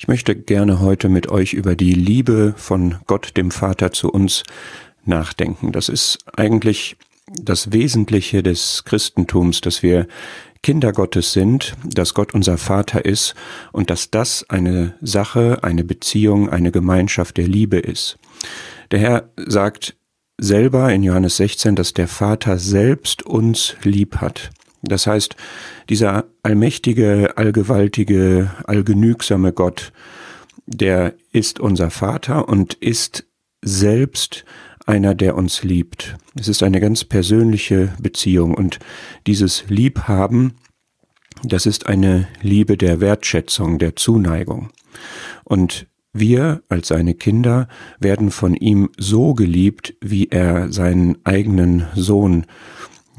Ich möchte gerne heute mit euch über die Liebe von Gott dem Vater zu uns nachdenken. Das ist eigentlich das Wesentliche des Christentums, dass wir Kinder Gottes sind, dass Gott unser Vater ist und dass das eine Sache, eine Beziehung, eine Gemeinschaft der Liebe ist. Der Herr sagt selber in Johannes 16, dass der Vater selbst uns lieb hat. Das heißt, dieser allmächtige, allgewaltige, allgenügsame Gott, der ist unser Vater und ist selbst einer, der uns liebt. Es ist eine ganz persönliche Beziehung und dieses Liebhaben, das ist eine Liebe der Wertschätzung, der Zuneigung. Und wir als seine Kinder werden von ihm so geliebt, wie er seinen eigenen Sohn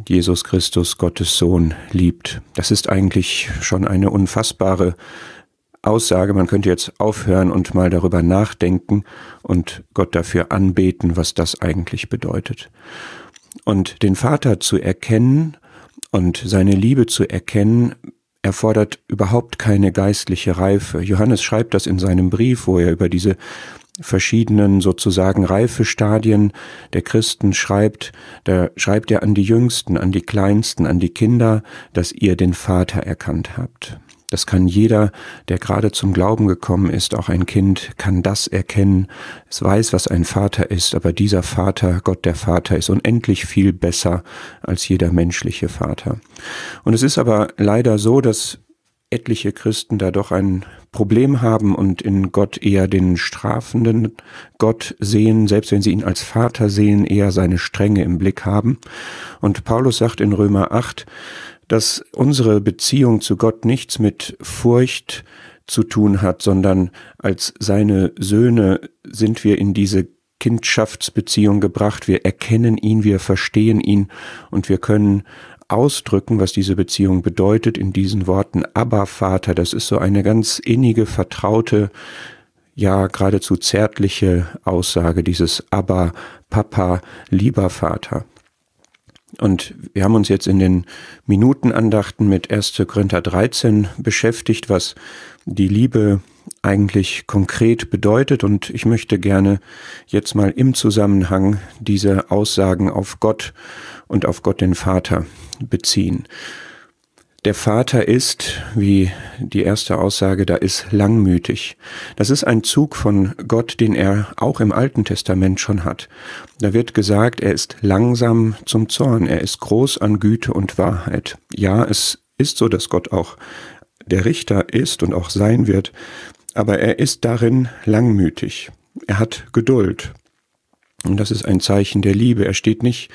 Jesus Christus, Gottes Sohn, liebt. Das ist eigentlich schon eine unfassbare Aussage. Man könnte jetzt aufhören und mal darüber nachdenken und Gott dafür anbeten, was das eigentlich bedeutet. Und den Vater zu erkennen und seine Liebe zu erkennen, erfordert überhaupt keine geistliche Reife. Johannes schreibt das in seinem Brief, wo er über diese verschiedenen sozusagen Reifestadien der Christen schreibt, da schreibt er an die Jüngsten, an die Kleinsten, an die Kinder, dass ihr den Vater erkannt habt. Das kann jeder, der gerade zum Glauben gekommen ist, auch ein Kind, kann das erkennen. Es weiß, was ein Vater ist, aber dieser Vater, Gott der Vater, ist unendlich viel besser als jeder menschliche Vater. Und es ist aber leider so, dass etliche Christen da doch ein Problem haben und in Gott eher den strafenden Gott sehen, selbst wenn sie ihn als Vater sehen, eher seine Strenge im Blick haben. Und Paulus sagt in Römer 8, dass unsere Beziehung zu Gott nichts mit Furcht zu tun hat, sondern als seine Söhne sind wir in diese Kindschaftsbeziehung gebracht. Wir erkennen ihn, wir verstehen ihn und wir können ausdrücken, was diese Beziehung bedeutet in diesen Worten Aber Vater. Das ist so eine ganz innige, vertraute, ja geradezu zärtliche Aussage, dieses Aber Papa, lieber Vater. Und wir haben uns jetzt in den Minutenandachten mit 1. Korinther 13 beschäftigt, was die Liebe eigentlich konkret bedeutet. Und ich möchte gerne jetzt mal im Zusammenhang diese Aussagen auf Gott und auf Gott den Vater beziehen. Der Vater ist, wie die erste Aussage da ist, langmütig. Das ist ein Zug von Gott, den er auch im Alten Testament schon hat. Da wird gesagt, er ist langsam zum Zorn, er ist groß an Güte und Wahrheit. Ja, es ist so, dass Gott auch der Richter ist und auch sein wird, aber er ist darin langmütig. Er hat Geduld. Und das ist ein Zeichen der Liebe. Er steht nicht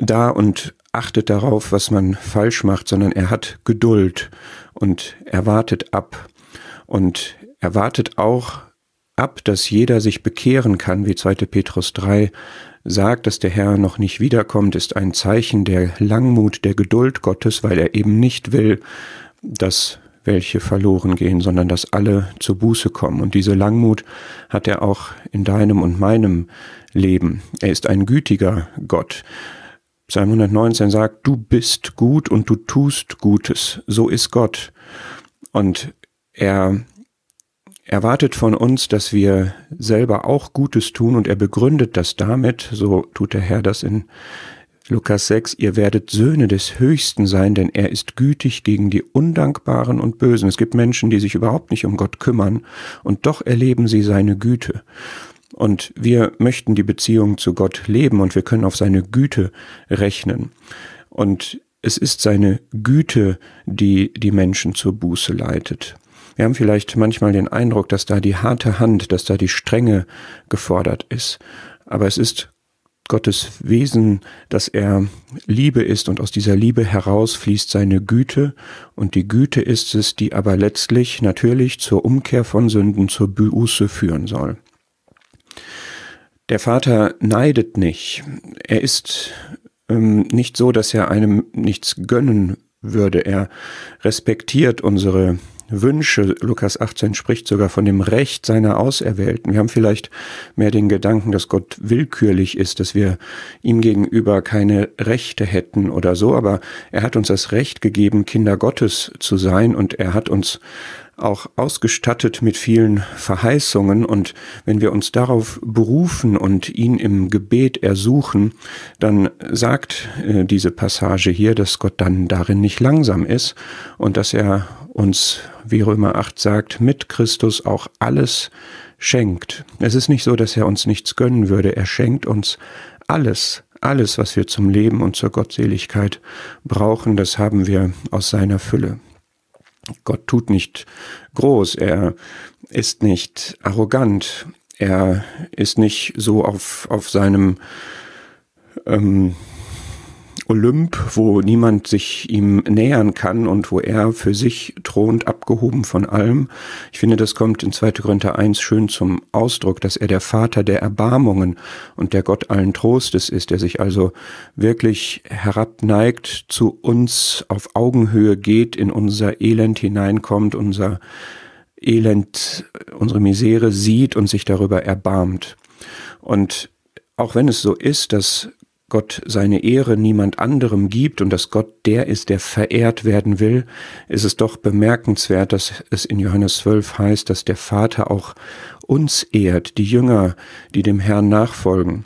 da und achtet darauf, was man falsch macht, sondern er hat Geduld und er wartet ab. Und er wartet auch ab, dass jeder sich bekehren kann, wie 2. Petrus 3 sagt, dass der Herr noch nicht wiederkommt, ist ein Zeichen der Langmut, der Geduld Gottes, weil er eben nicht will, dass welche verloren gehen, sondern dass alle zur Buße kommen. Und diese Langmut hat er auch in deinem und meinem Leben. Er ist ein gütiger Gott. Psalm 119 sagt, du bist gut und du tust Gutes. So ist Gott. Und er erwartet von uns, dass wir selber auch Gutes tun und er begründet das damit, so tut der Herr das in Lukas 6, ihr werdet Söhne des Höchsten sein, denn er ist gütig gegen die Undankbaren und Bösen. Es gibt Menschen, die sich überhaupt nicht um Gott kümmern und doch erleben sie seine Güte. Und wir möchten die Beziehung zu Gott leben und wir können auf seine Güte rechnen. Und es ist seine Güte, die die Menschen zur Buße leitet. Wir haben vielleicht manchmal den Eindruck, dass da die harte Hand, dass da die Strenge gefordert ist. Aber es ist Gottes Wesen, dass er Liebe ist und aus dieser Liebe heraus fließt seine Güte und die Güte ist es, die aber letztlich natürlich zur Umkehr von Sünden, zur Buße führen soll. Der Vater neidet nicht. Er ist ähm, nicht so, dass er einem nichts gönnen würde. Er respektiert unsere Wünsche. Lukas 18 spricht sogar von dem Recht seiner Auserwählten. Wir haben vielleicht mehr den Gedanken, dass Gott willkürlich ist, dass wir ihm gegenüber keine Rechte hätten oder so, aber er hat uns das Recht gegeben, Kinder Gottes zu sein und er hat uns auch ausgestattet mit vielen Verheißungen und wenn wir uns darauf berufen und ihn im Gebet ersuchen, dann sagt äh, diese Passage hier, dass Gott dann darin nicht langsam ist und dass er uns, wie Römer 8 sagt, mit Christus auch alles schenkt. Es ist nicht so, dass er uns nichts gönnen würde, er schenkt uns alles, alles, was wir zum Leben und zur Gottseligkeit brauchen, das haben wir aus seiner Fülle. Gott tut nicht groß, er ist nicht arrogant, er ist nicht so auf, auf seinem ähm, Olymp, wo niemand sich ihm nähern kann und wo er für sich thront, abgehoben von allem. Ich finde, das kommt in 2. Korinther 1 schön zum Ausdruck, dass er der Vater der Erbarmungen und der Gott allen Trostes ist, der sich also wirklich herabneigt, zu uns auf Augenhöhe geht, in unser Elend hineinkommt, unser Elend, unsere Misere sieht und sich darüber erbarmt. Und auch wenn es so ist, dass Gott seine Ehre niemand anderem gibt und dass Gott der ist, der verehrt werden will, ist es doch bemerkenswert, dass es in Johannes 12 heißt, dass der Vater auch uns ehrt, die Jünger, die dem Herrn nachfolgen,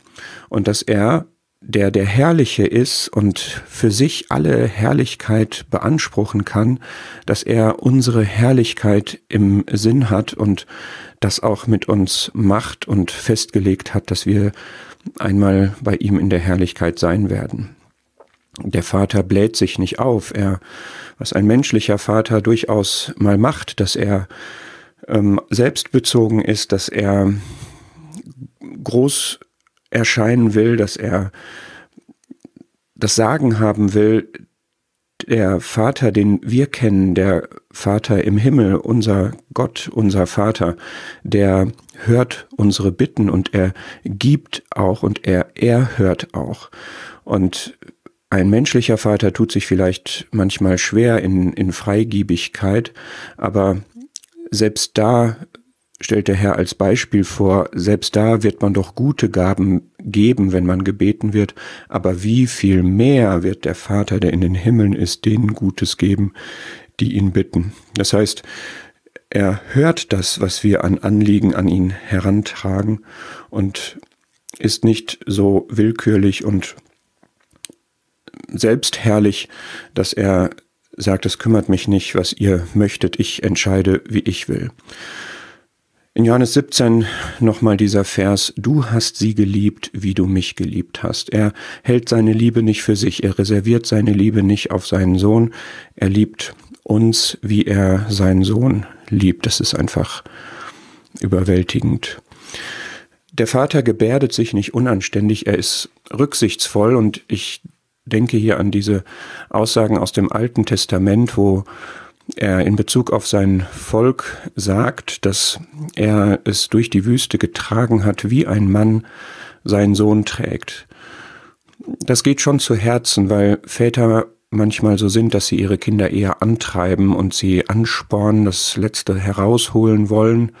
und dass er, der der Herrliche ist und für sich alle Herrlichkeit beanspruchen kann, dass er unsere Herrlichkeit im Sinn hat und das auch mit uns macht und festgelegt hat, dass wir einmal bei ihm in der Herrlichkeit sein werden. Der Vater bläht sich nicht auf, er, was ein menschlicher Vater durchaus mal macht, dass er ähm, selbstbezogen ist, dass er groß erscheinen will, dass er das Sagen haben will, der Vater, den wir kennen, der Vater im Himmel, unser Gott, unser Vater, der hört unsere Bitten und er gibt auch und er erhört auch. Und ein menschlicher Vater tut sich vielleicht manchmal schwer in, in Freigiebigkeit, aber selbst da stellt der Herr als Beispiel vor, selbst da wird man doch gute Gaben geben, wenn man gebeten wird, aber wie viel mehr wird der Vater, der in den Himmeln ist, denen Gutes geben, die ihn bitten. Das heißt, er hört das, was wir an Anliegen an ihn herantragen und ist nicht so willkürlich und selbstherrlich, dass er sagt, es kümmert mich nicht, was ihr möchtet, ich entscheide, wie ich will. In Johannes 17 nochmal dieser Vers, du hast sie geliebt, wie du mich geliebt hast. Er hält seine Liebe nicht für sich, er reserviert seine Liebe nicht auf seinen Sohn, er liebt uns, wie er seinen Sohn liebt. Das ist einfach überwältigend. Der Vater gebärdet sich nicht unanständig, er ist rücksichtsvoll und ich denke hier an diese Aussagen aus dem Alten Testament, wo er in Bezug auf sein Volk sagt, dass er es durch die Wüste getragen hat, wie ein Mann seinen Sohn trägt. Das geht schon zu Herzen, weil Väter manchmal so sind, dass sie ihre Kinder eher antreiben und sie anspornen, das Letzte herausholen wollen,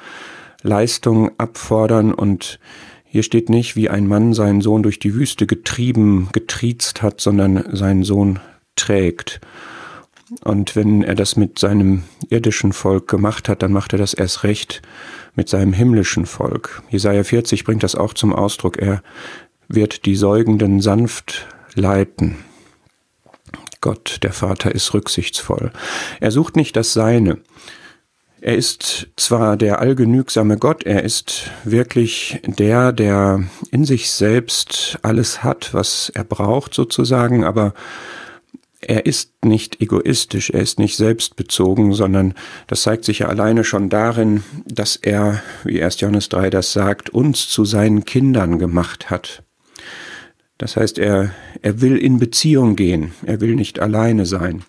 Leistung abfordern und hier steht nicht, wie ein Mann seinen Sohn durch die Wüste getrieben, getriezt hat, sondern seinen Sohn trägt. Und wenn er das mit seinem irdischen Volk gemacht hat, dann macht er das erst recht mit seinem himmlischen Volk. Jesaja 40 bringt das auch zum Ausdruck. Er wird die Säugenden sanft leiten. Gott, der Vater, ist rücksichtsvoll. Er sucht nicht das Seine. Er ist zwar der allgenügsame Gott, er ist wirklich der, der in sich selbst alles hat, was er braucht sozusagen, aber er ist nicht egoistisch, er ist nicht selbstbezogen, sondern das zeigt sich ja alleine schon darin, dass er, wie 1. Johannes 3 das sagt, uns zu seinen Kindern gemacht hat. Das heißt, er, er will in Beziehung gehen, er will nicht alleine sein.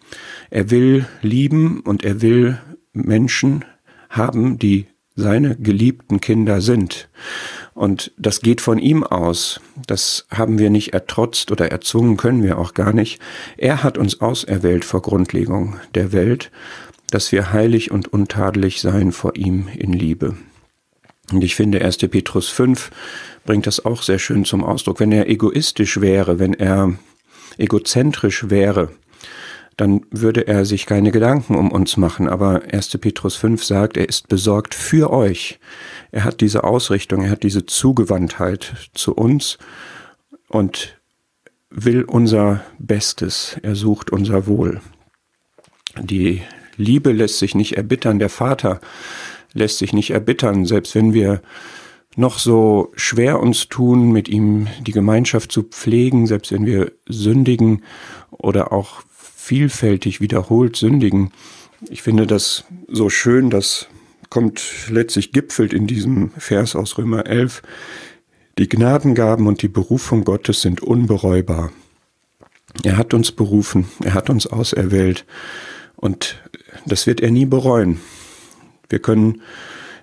Er will lieben und er will Menschen haben, die seine geliebten Kinder sind. Und das geht von ihm aus. Das haben wir nicht ertrotzt oder erzwungen, können wir auch gar nicht. Er hat uns auserwählt vor Grundlegung der Welt, dass wir heilig und untadelig seien vor ihm in Liebe. Und ich finde, 1. Petrus 5 bringt das auch sehr schön zum Ausdruck. Wenn er egoistisch wäre, wenn er egozentrisch wäre, dann würde er sich keine Gedanken um uns machen. Aber 1. Petrus 5 sagt, er ist besorgt für euch. Er hat diese Ausrichtung, er hat diese Zugewandtheit zu uns und will unser Bestes, er sucht unser Wohl. Die Liebe lässt sich nicht erbittern, der Vater lässt sich nicht erbittern, selbst wenn wir noch so schwer uns tun, mit ihm die Gemeinschaft zu pflegen, selbst wenn wir sündigen oder auch vielfältig wiederholt sündigen. Ich finde das so schön, das kommt letztlich gipfelt in diesem Vers aus Römer 11. Die Gnadengaben und die Berufung Gottes sind unbereubar. Er hat uns berufen, er hat uns auserwählt und das wird er nie bereuen. Wir können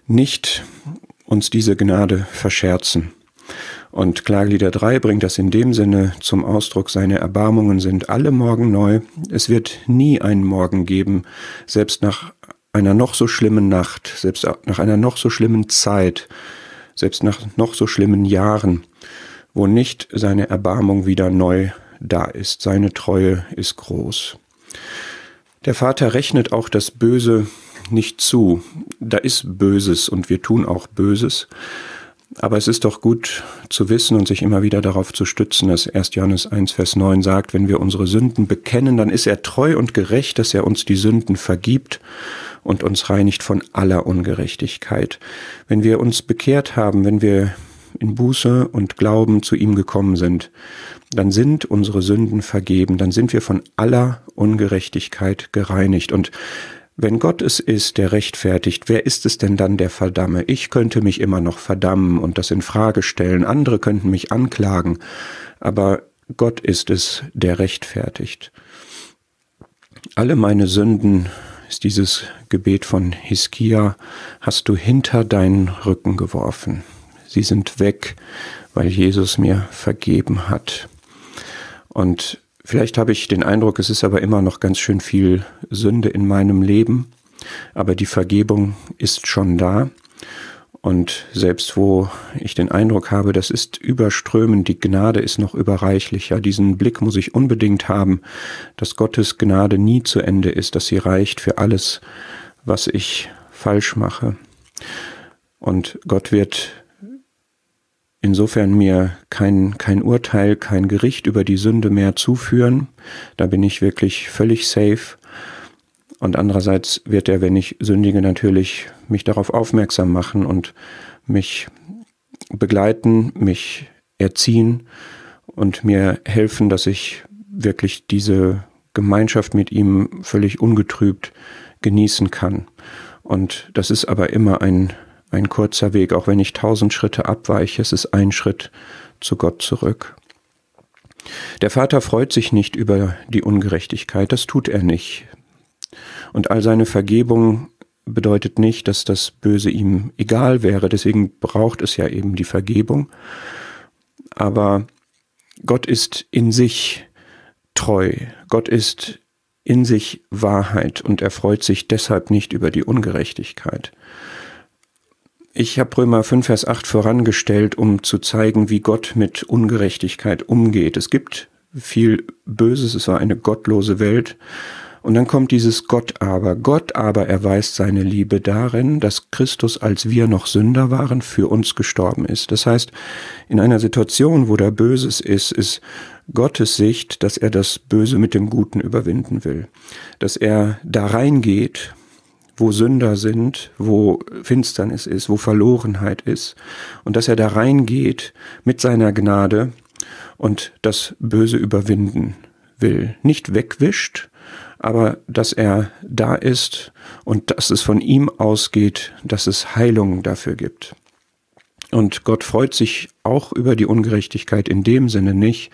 nicht uns diese Gnade verscherzen. Und Klagelieder 3 bringt das in dem Sinne zum Ausdruck, seine Erbarmungen sind alle Morgen neu. Es wird nie einen Morgen geben, selbst nach einer noch so schlimmen Nacht, selbst nach einer noch so schlimmen Zeit, selbst nach noch so schlimmen Jahren, wo nicht seine Erbarmung wieder neu da ist. Seine Treue ist groß. Der Vater rechnet auch das Böse nicht zu. Da ist Böses und wir tun auch Böses. Aber es ist doch gut zu wissen und sich immer wieder darauf zu stützen, dass 1. Johannes 1, Vers 9 sagt, wenn wir unsere Sünden bekennen, dann ist er treu und gerecht, dass er uns die Sünden vergibt und uns reinigt von aller Ungerechtigkeit. Wenn wir uns bekehrt haben, wenn wir in Buße und Glauben zu ihm gekommen sind, dann sind unsere Sünden vergeben, dann sind wir von aller Ungerechtigkeit gereinigt. Und wenn Gott es ist, der rechtfertigt, wer ist es denn dann, der verdamme? Ich könnte mich immer noch verdammen und das in Frage stellen, andere könnten mich anklagen, aber Gott ist es, der rechtfertigt. Alle meine Sünden, ist dieses Gebet von Hiskia, hast du hinter deinen Rücken geworfen. Sie sind weg, weil Jesus mir vergeben hat. Und Vielleicht habe ich den Eindruck, es ist aber immer noch ganz schön viel Sünde in meinem Leben, aber die Vergebung ist schon da. Und selbst wo ich den Eindruck habe, das ist überströmend, die Gnade ist noch überreichlicher, diesen Blick muss ich unbedingt haben, dass Gottes Gnade nie zu Ende ist, dass sie reicht für alles, was ich falsch mache. Und Gott wird insofern mir kein, kein Urteil, kein Gericht über die Sünde mehr zuführen. Da bin ich wirklich völlig safe. Und andererseits wird er, wenn ich sündige, natürlich mich darauf aufmerksam machen und mich begleiten, mich erziehen und mir helfen, dass ich wirklich diese Gemeinschaft mit ihm völlig ungetrübt genießen kann. Und das ist aber immer ein ein kurzer Weg, auch wenn ich tausend Schritte abweiche, es ist ein Schritt zu Gott zurück. Der Vater freut sich nicht über die Ungerechtigkeit, das tut er nicht. Und all seine Vergebung bedeutet nicht, dass das Böse ihm egal wäre, deswegen braucht es ja eben die Vergebung. Aber Gott ist in sich treu, Gott ist in sich Wahrheit und er freut sich deshalb nicht über die Ungerechtigkeit. Ich habe Römer 5, Vers 8 vorangestellt, um zu zeigen, wie Gott mit Ungerechtigkeit umgeht. Es gibt viel Böses, es war eine gottlose Welt. Und dann kommt dieses Gott aber. Gott aber erweist seine Liebe darin, dass Christus, als wir noch Sünder waren, für uns gestorben ist. Das heißt, in einer Situation, wo da Böses ist, ist Gottes Sicht, dass er das Böse mit dem Guten überwinden will. Dass er da reingeht wo Sünder sind, wo Finsternis ist, wo Verlorenheit ist und dass er da reingeht mit seiner Gnade und das Böse überwinden will. Nicht wegwischt, aber dass er da ist und dass es von ihm ausgeht, dass es Heilung dafür gibt. Und Gott freut sich auch über die Ungerechtigkeit in dem Sinne nicht,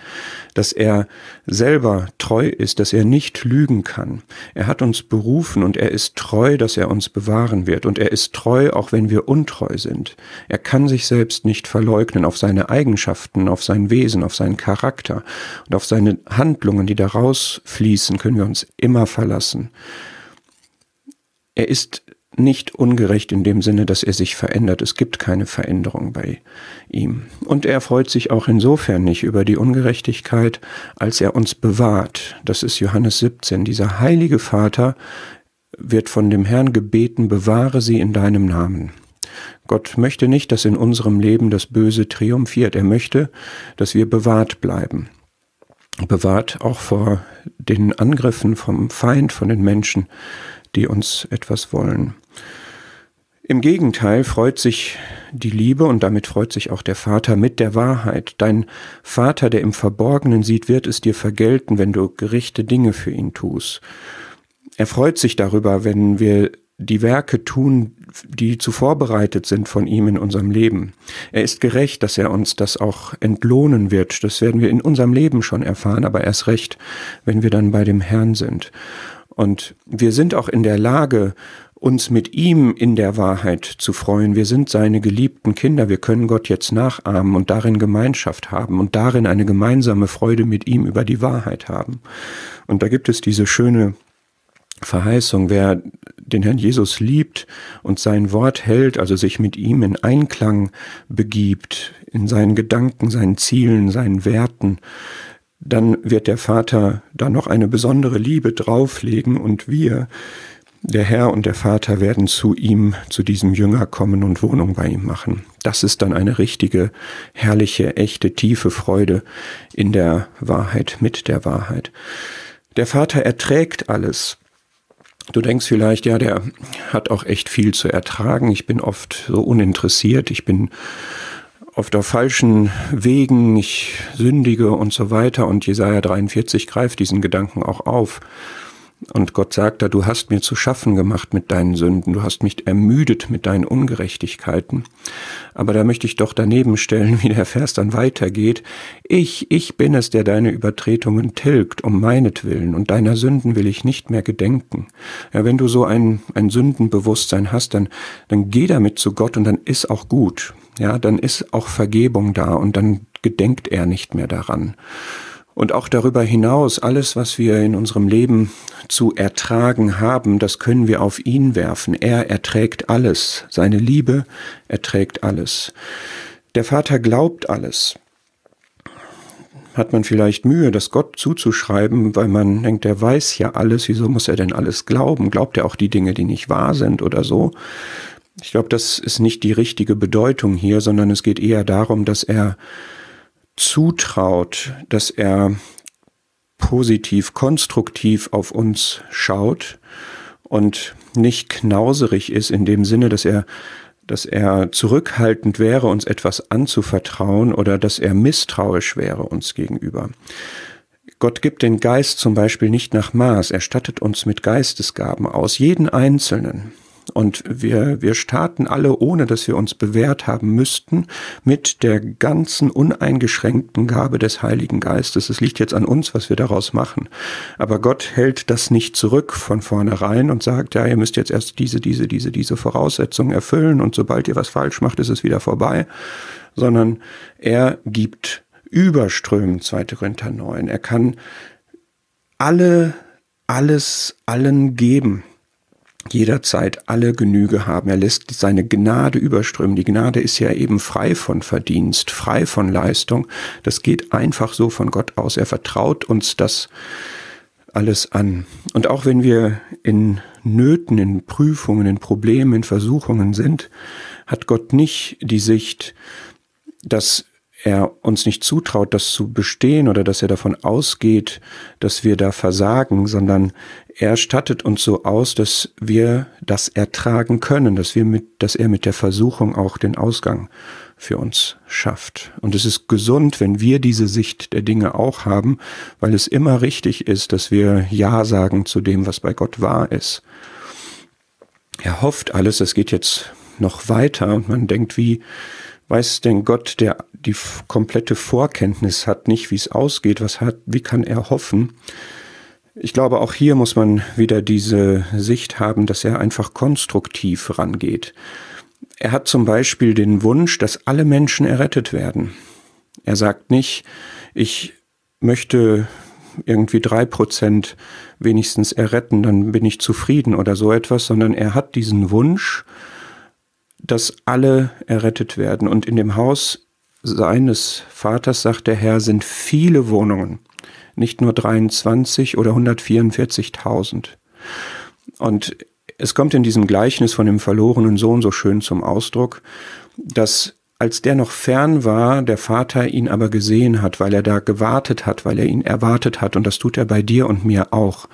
dass er selber treu ist, dass er nicht lügen kann. Er hat uns berufen und er ist treu, dass er uns bewahren wird. Und er ist treu, auch wenn wir untreu sind. Er kann sich selbst nicht verleugnen auf seine Eigenschaften, auf sein Wesen, auf seinen Charakter und auf seine Handlungen, die daraus fließen, können wir uns immer verlassen. Er ist nicht ungerecht in dem Sinne, dass er sich verändert. Es gibt keine Veränderung bei ihm. Und er freut sich auch insofern nicht über die Ungerechtigkeit, als er uns bewahrt. Das ist Johannes 17. Dieser heilige Vater wird von dem Herrn gebeten, bewahre sie in deinem Namen. Gott möchte nicht, dass in unserem Leben das Böse triumphiert. Er möchte, dass wir bewahrt bleiben. Bewahrt auch vor den Angriffen vom Feind, von den Menschen, die uns etwas wollen. Im Gegenteil freut sich die Liebe und damit freut sich auch der Vater mit der Wahrheit. Dein Vater, der im Verborgenen sieht, wird es dir vergelten, wenn du gerechte Dinge für ihn tust. Er freut sich darüber, wenn wir die Werke tun, die zu vorbereitet sind von ihm in unserem Leben. Er ist gerecht, dass er uns das auch entlohnen wird. Das werden wir in unserem Leben schon erfahren, aber erst recht, wenn wir dann bei dem Herrn sind. Und wir sind auch in der Lage, uns mit ihm in der Wahrheit zu freuen. Wir sind seine geliebten Kinder. Wir können Gott jetzt nachahmen und darin Gemeinschaft haben und darin eine gemeinsame Freude mit ihm über die Wahrheit haben. Und da gibt es diese schöne Verheißung, wer den Herrn Jesus liebt und sein Wort hält, also sich mit ihm in Einklang begibt, in seinen Gedanken, seinen Zielen, seinen Werten, dann wird der Vater da noch eine besondere Liebe drauflegen und wir, der Herr und der Vater, werden zu ihm, zu diesem Jünger kommen und Wohnung bei ihm machen. Das ist dann eine richtige, herrliche, echte, tiefe Freude in der Wahrheit, mit der Wahrheit. Der Vater erträgt alles. Du denkst vielleicht, ja, der hat auch echt viel zu ertragen. Ich bin oft so uninteressiert. Ich bin oft auf falschen Wegen. Ich sündige und so weiter. Und Jesaja 43 greift diesen Gedanken auch auf. Und Gott sagt da, du hast mir zu schaffen gemacht mit deinen Sünden, du hast mich ermüdet mit deinen Ungerechtigkeiten. Aber da möchte ich doch daneben stellen, wie der Vers dann weitergeht. Ich, ich bin es, der deine Übertretungen tilgt, um meinetwillen, und deiner Sünden will ich nicht mehr gedenken. Ja, wenn du so ein, ein Sündenbewusstsein hast, dann, dann geh damit zu Gott und dann ist auch gut. Ja, dann ist auch Vergebung da und dann gedenkt er nicht mehr daran. Und auch darüber hinaus, alles, was wir in unserem Leben zu ertragen haben, das können wir auf ihn werfen. Er erträgt alles. Seine Liebe erträgt alles. Der Vater glaubt alles. Hat man vielleicht Mühe, das Gott zuzuschreiben, weil man denkt, er weiß ja alles, wieso muss er denn alles glauben? Glaubt er auch die Dinge, die nicht wahr sind oder so? Ich glaube, das ist nicht die richtige Bedeutung hier, sondern es geht eher darum, dass er zutraut, dass er positiv, konstruktiv auf uns schaut und nicht knauserig ist in dem Sinne, dass er dass er zurückhaltend wäre, uns etwas anzuvertrauen oder dass er misstrauisch wäre uns gegenüber. Gott gibt den Geist zum Beispiel nicht nach Maß, er stattet uns mit Geistesgaben aus, jeden Einzelnen. Und wir, wir starten alle, ohne dass wir uns bewährt haben müssten, mit der ganzen uneingeschränkten Gabe des Heiligen Geistes. Es liegt jetzt an uns, was wir daraus machen. Aber Gott hält das nicht zurück von vornherein und sagt, ja, ihr müsst jetzt erst diese, diese, diese, diese Voraussetzungen erfüllen und sobald ihr was falsch macht, ist es wieder vorbei. Sondern er gibt überströmend 2. Korinther 9. Er kann alle, alles allen geben jederzeit alle Genüge haben. Er lässt seine Gnade überströmen. Die Gnade ist ja eben frei von Verdienst, frei von Leistung. Das geht einfach so von Gott aus. Er vertraut uns das alles an. Und auch wenn wir in Nöten, in Prüfungen, in Problemen, in Versuchungen sind, hat Gott nicht die Sicht, dass er uns nicht zutraut, das zu bestehen oder dass er davon ausgeht, dass wir da versagen, sondern er stattet uns so aus, dass wir das ertragen können, dass wir mit, dass er mit der Versuchung auch den Ausgang für uns schafft. Und es ist gesund, wenn wir diese Sicht der Dinge auch haben, weil es immer richtig ist, dass wir Ja sagen zu dem, was bei Gott wahr ist. Er hofft alles, es geht jetzt noch weiter und man denkt, wie, weiß denn Gott, der die komplette Vorkenntnis hat, nicht wie es ausgeht, was hat, wie kann er hoffen? Ich glaube, auch hier muss man wieder diese Sicht haben, dass er einfach konstruktiv rangeht. Er hat zum Beispiel den Wunsch, dass alle Menschen errettet werden. Er sagt nicht, ich möchte irgendwie drei Prozent wenigstens erretten, dann bin ich zufrieden oder so etwas, sondern er hat diesen Wunsch, dass alle errettet werden. Und in dem Haus seines Vaters, sagt der Herr, sind viele Wohnungen, nicht nur 23 oder 144.000. Und es kommt in diesem Gleichnis von dem verlorenen Sohn so schön zum Ausdruck, dass als der noch fern war, der Vater ihn aber gesehen hat, weil er da gewartet hat, weil er ihn erwartet hat, und das tut er bei dir und mir auch.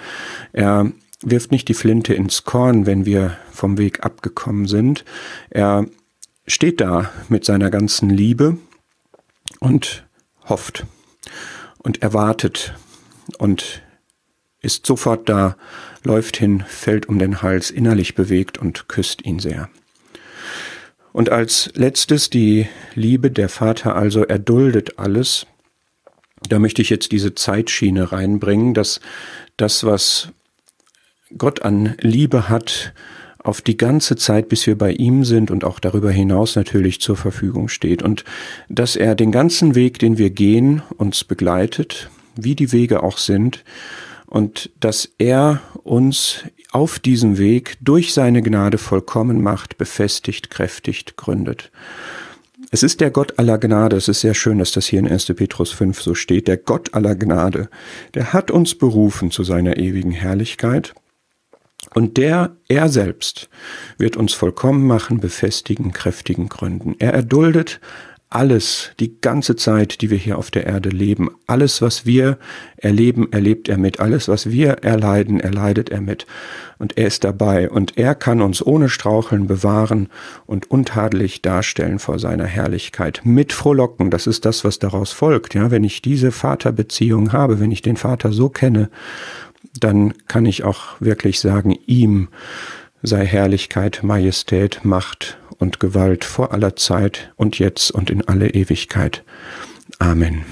Er wirft nicht die Flinte ins Korn, wenn wir vom Weg abgekommen sind. Er steht da mit seiner ganzen Liebe und hofft und erwartet und ist sofort da, läuft hin, fällt um den Hals, innerlich bewegt und küsst ihn sehr. Und als letztes die Liebe, der Vater also erduldet alles. Da möchte ich jetzt diese Zeitschiene reinbringen, dass das, was Gott an Liebe hat, auf die ganze Zeit, bis wir bei ihm sind und auch darüber hinaus natürlich zur Verfügung steht. Und dass er den ganzen Weg, den wir gehen, uns begleitet, wie die Wege auch sind, und dass er uns auf diesem Weg durch seine Gnade vollkommen macht, befestigt, kräftigt, gründet. Es ist der Gott aller Gnade, es ist sehr schön, dass das hier in 1. Petrus 5 so steht, der Gott aller Gnade, der hat uns berufen zu seiner ewigen Herrlichkeit und der, er selbst, wird uns vollkommen machen, befestigen, kräftigen, gründen. Er erduldet alles, die ganze Zeit, die wir hier auf der Erde leben, alles, was wir erleben, erlebt er mit, alles, was wir erleiden, erleidet er mit. Und er ist dabei und er kann uns ohne Straucheln bewahren und untadelig darstellen vor seiner Herrlichkeit. Mit frohlocken, das ist das, was daraus folgt. Ja, wenn ich diese Vaterbeziehung habe, wenn ich den Vater so kenne, dann kann ich auch wirklich sagen, ihm sei Herrlichkeit, Majestät, Macht und Gewalt vor aller Zeit und jetzt und in alle Ewigkeit. Amen.